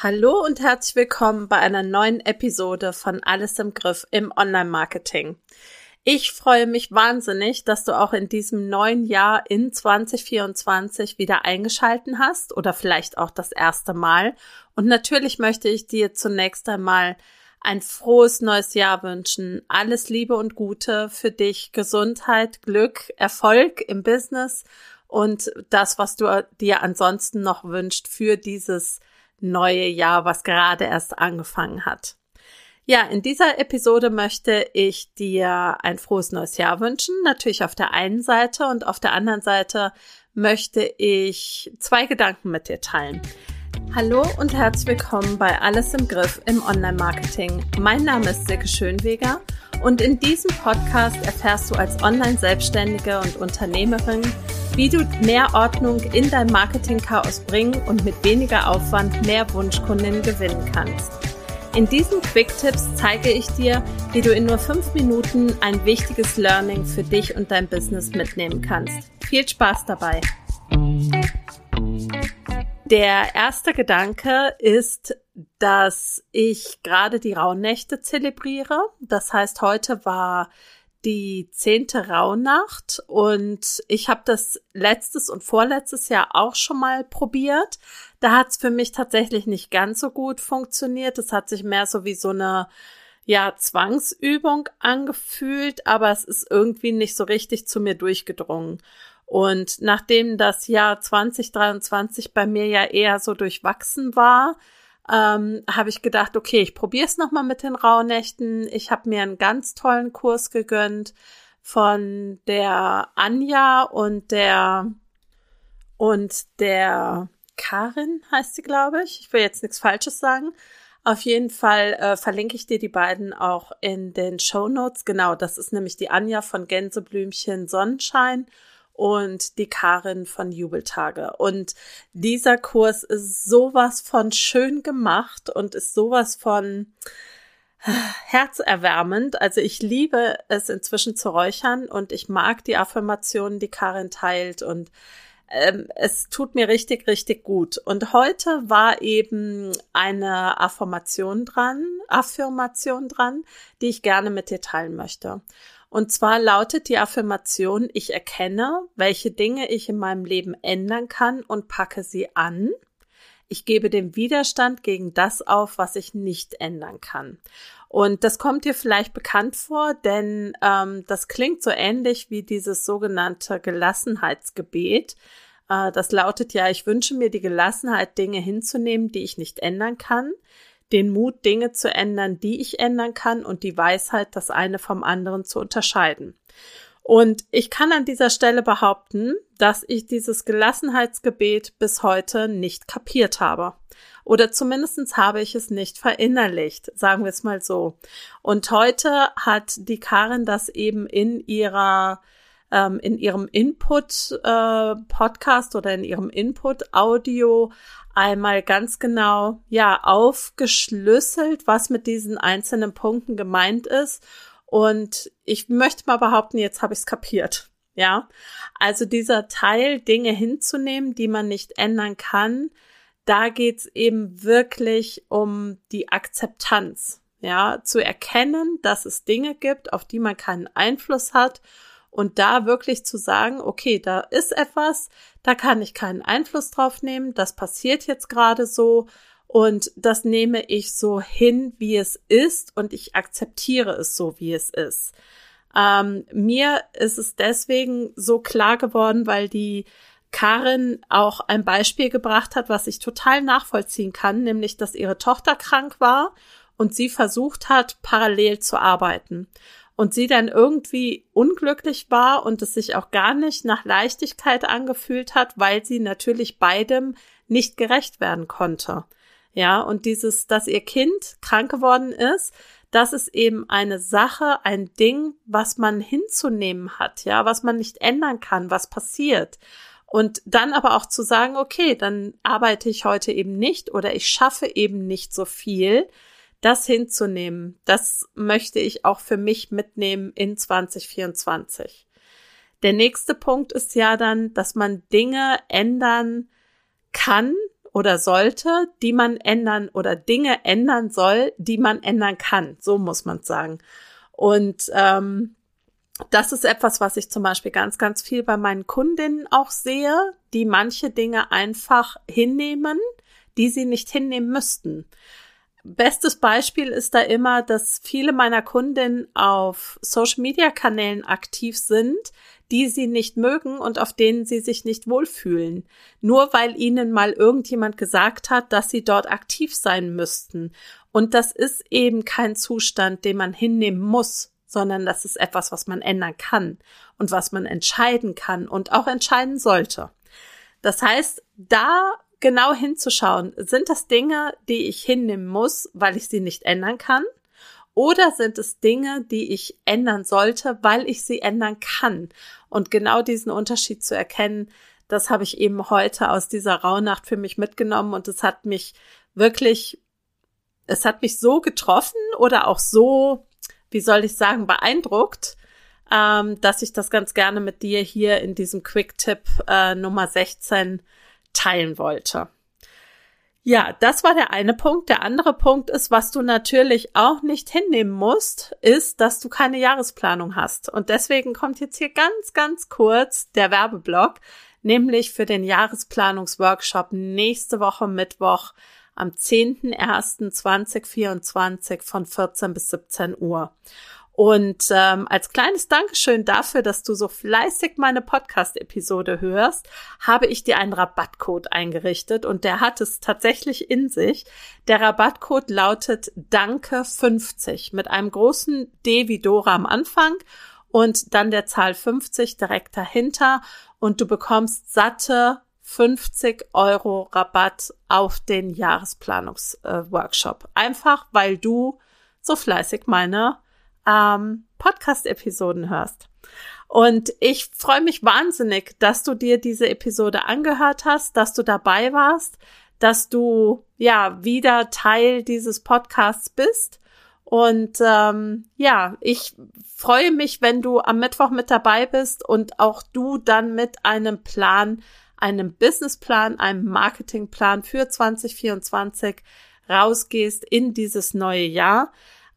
Hallo und herzlich willkommen bei einer neuen Episode von Alles im Griff im Online-Marketing. Ich freue mich wahnsinnig, dass du auch in diesem neuen Jahr in 2024 wieder eingeschalten hast oder vielleicht auch das erste Mal. Und natürlich möchte ich dir zunächst einmal ein frohes neues Jahr wünschen. Alles Liebe und Gute für dich, Gesundheit, Glück, Erfolg im Business und das, was du dir ansonsten noch wünscht für dieses neue Jahr, was gerade erst angefangen hat. Ja, in dieser Episode möchte ich dir ein frohes neues Jahr wünschen. Natürlich auf der einen Seite und auf der anderen Seite möchte ich zwei Gedanken mit dir teilen. Hallo und herzlich willkommen bei Alles im Griff im Online-Marketing. Mein Name ist Silke Schönweger und in diesem Podcast erfährst du als Online-Selbstständige und Unternehmerin, wie du mehr Ordnung in dein Marketing-Chaos bringen und mit weniger Aufwand mehr Wunschkundinnen gewinnen kannst. In diesen Quick-Tipps zeige ich dir, wie du in nur fünf Minuten ein wichtiges Learning für dich und dein Business mitnehmen kannst. Viel Spaß dabei! Der erste Gedanke ist, dass ich gerade die Rauhnächte zelebriere. Das heißt, heute war die zehnte Rauhnacht und ich habe das letztes und vorletztes Jahr auch schon mal probiert. Da hat es für mich tatsächlich nicht ganz so gut funktioniert. Es hat sich mehr so wie so eine ja, Zwangsübung angefühlt, aber es ist irgendwie nicht so richtig zu mir durchgedrungen. Und nachdem das Jahr 2023 bei mir ja eher so durchwachsen war, ähm, habe ich gedacht, okay, ich probiere es nochmal mit den Rauhnächten. Ich habe mir einen ganz tollen Kurs gegönnt von der Anja und der und der Karin heißt sie, glaube ich. Ich will jetzt nichts Falsches sagen. Auf jeden Fall äh, verlinke ich dir die beiden auch in den Show Notes. Genau, das ist nämlich die Anja von Gänseblümchen Sonnenschein und die Karin von Jubeltage. Und dieser Kurs ist sowas von schön gemacht und ist sowas von äh, herzerwärmend. Also ich liebe es inzwischen zu räuchern und ich mag die Affirmationen, die Karin teilt und ähm, es tut mir richtig, richtig gut. Und heute war eben eine Affirmation dran, Affirmation dran, die ich gerne mit dir teilen möchte. Und zwar lautet die Affirmation, ich erkenne, welche Dinge ich in meinem Leben ändern kann und packe sie an. Ich gebe den Widerstand gegen das auf, was ich nicht ändern kann. Und das kommt dir vielleicht bekannt vor, denn ähm, das klingt so ähnlich wie dieses sogenannte Gelassenheitsgebet. Äh, das lautet ja, ich wünsche mir die Gelassenheit, Dinge hinzunehmen, die ich nicht ändern kann den Mut, Dinge zu ändern, die ich ändern kann und die Weisheit, das eine vom anderen zu unterscheiden. Und ich kann an dieser Stelle behaupten, dass ich dieses Gelassenheitsgebet bis heute nicht kapiert habe. Oder zumindestens habe ich es nicht verinnerlicht, sagen wir es mal so. Und heute hat die Karin das eben in ihrer ähm, in ihrem Input äh, oder in ihrem Input Audio einmal ganz genau, ja, aufgeschlüsselt, was mit diesen einzelnen Punkten gemeint ist. Und ich möchte mal behaupten, jetzt habe ich es kapiert. Ja, also dieser Teil, Dinge hinzunehmen, die man nicht ändern kann, da geht's eben wirklich um die Akzeptanz. Ja, zu erkennen, dass es Dinge gibt, auf die man keinen Einfluss hat und da wirklich zu sagen, okay, da ist etwas, da kann ich keinen Einfluss drauf nehmen, das passiert jetzt gerade so und das nehme ich so hin, wie es ist und ich akzeptiere es so, wie es ist. Ähm, mir ist es deswegen so klar geworden, weil die Karin auch ein Beispiel gebracht hat, was ich total nachvollziehen kann, nämlich, dass ihre Tochter krank war und sie versucht hat, parallel zu arbeiten und sie dann irgendwie unglücklich war und es sich auch gar nicht nach Leichtigkeit angefühlt hat, weil sie natürlich beidem nicht gerecht werden konnte. Ja, und dieses, dass ihr Kind krank geworden ist, das ist eben eine Sache, ein Ding, was man hinzunehmen hat, ja, was man nicht ändern kann, was passiert. Und dann aber auch zu sagen, okay, dann arbeite ich heute eben nicht oder ich schaffe eben nicht so viel, das hinzunehmen, das möchte ich auch für mich mitnehmen in 2024. Der nächste Punkt ist ja dann, dass man Dinge ändern kann oder sollte, die man ändern oder Dinge ändern soll, die man ändern kann. So muss man sagen. Und ähm, das ist etwas, was ich zum Beispiel ganz, ganz viel bei meinen Kundinnen auch sehe, die manche Dinge einfach hinnehmen, die sie nicht hinnehmen müssten. Bestes Beispiel ist da immer, dass viele meiner Kundinnen auf Social Media Kanälen aktiv sind, die sie nicht mögen und auf denen sie sich nicht wohlfühlen. Nur weil ihnen mal irgendjemand gesagt hat, dass sie dort aktiv sein müssten. Und das ist eben kein Zustand, den man hinnehmen muss, sondern das ist etwas, was man ändern kann und was man entscheiden kann und auch entscheiden sollte. Das heißt, da genau hinzuschauen, sind das Dinge, die ich hinnehmen muss, weil ich sie nicht ändern kann? Oder sind es Dinge, die ich ändern sollte, weil ich sie ändern kann? Und genau diesen Unterschied zu erkennen, das habe ich eben heute aus dieser Rauhnacht für mich mitgenommen und es hat mich wirklich, es hat mich so getroffen oder auch so, wie soll ich sagen, beeindruckt, ähm, dass ich das ganz gerne mit dir hier in diesem Quick-Tipp äh, Nummer 16 teilen wollte. Ja, das war der eine Punkt. Der andere Punkt ist, was du natürlich auch nicht hinnehmen musst, ist, dass du keine Jahresplanung hast. Und deswegen kommt jetzt hier ganz, ganz kurz der Werbeblock, nämlich für den Jahresplanungsworkshop nächste Woche Mittwoch am 10.01.2024 von 14 bis 17 Uhr. Und ähm, als kleines Dankeschön dafür, dass du so fleißig meine Podcast-Episode hörst, habe ich dir einen Rabattcode eingerichtet und der hat es tatsächlich in sich. Der Rabattcode lautet Danke 50 mit einem großen D wie Dora am Anfang und dann der Zahl 50 direkt dahinter und du bekommst satte 50 Euro Rabatt auf den Jahresplanungsworkshop. Äh, Einfach weil du so fleißig meine ähm, Podcast-Episoden hörst. Und ich freue mich wahnsinnig, dass du dir diese Episode angehört hast, dass du dabei warst, dass du ja wieder Teil dieses Podcasts bist. Und ähm, ja, ich freue mich, wenn du am Mittwoch mit dabei bist und auch du dann mit einem Plan, einem Businessplan, einem Marketingplan für 2024 rausgehst in dieses neue Jahr.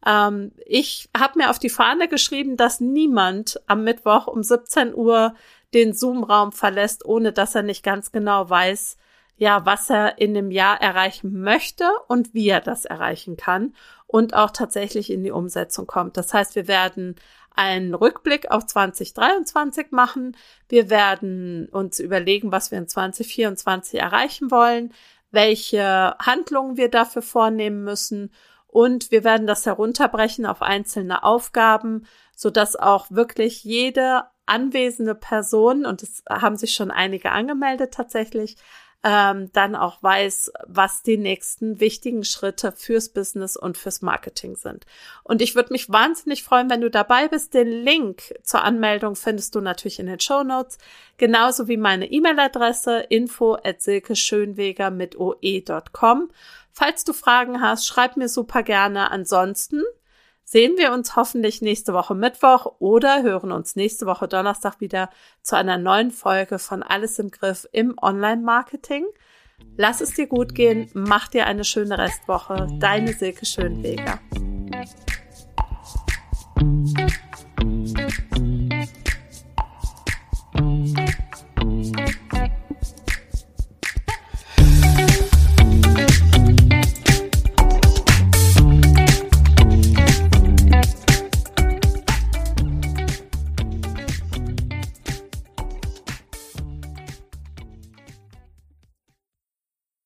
Ähm, ich habe mir auf die Fahne geschrieben, dass niemand am Mittwoch um 17 Uhr den Zoom-Raum verlässt, ohne dass er nicht ganz genau weiß, ja, was er in dem Jahr erreichen möchte und wie er das erreichen kann und auch tatsächlich in die Umsetzung kommt. Das heißt, wir werden einen Rückblick auf 2023 machen. Wir werden uns überlegen, was wir in 2024 erreichen wollen, welche Handlungen wir dafür vornehmen müssen und wir werden das herunterbrechen auf einzelne Aufgaben, so dass auch wirklich jede anwesende Person, und es haben sich schon einige angemeldet tatsächlich, ähm, dann auch weiß, was die nächsten wichtigen Schritte fürs Business und fürs Marketing sind. Und ich würde mich wahnsinnig freuen, wenn du dabei bist. Den Link zur Anmeldung findest du natürlich in den Show Notes, genauso wie meine E-Mail-Adresse info at silkeschönweger mit oe.com. Falls du Fragen hast, schreib mir super gerne. Ansonsten sehen wir uns hoffentlich nächste Woche Mittwoch oder hören uns nächste Woche Donnerstag wieder zu einer neuen Folge von Alles im Griff im Online-Marketing. Lass es dir gut gehen, mach dir eine schöne Restwoche. Deine Silke Schönweger.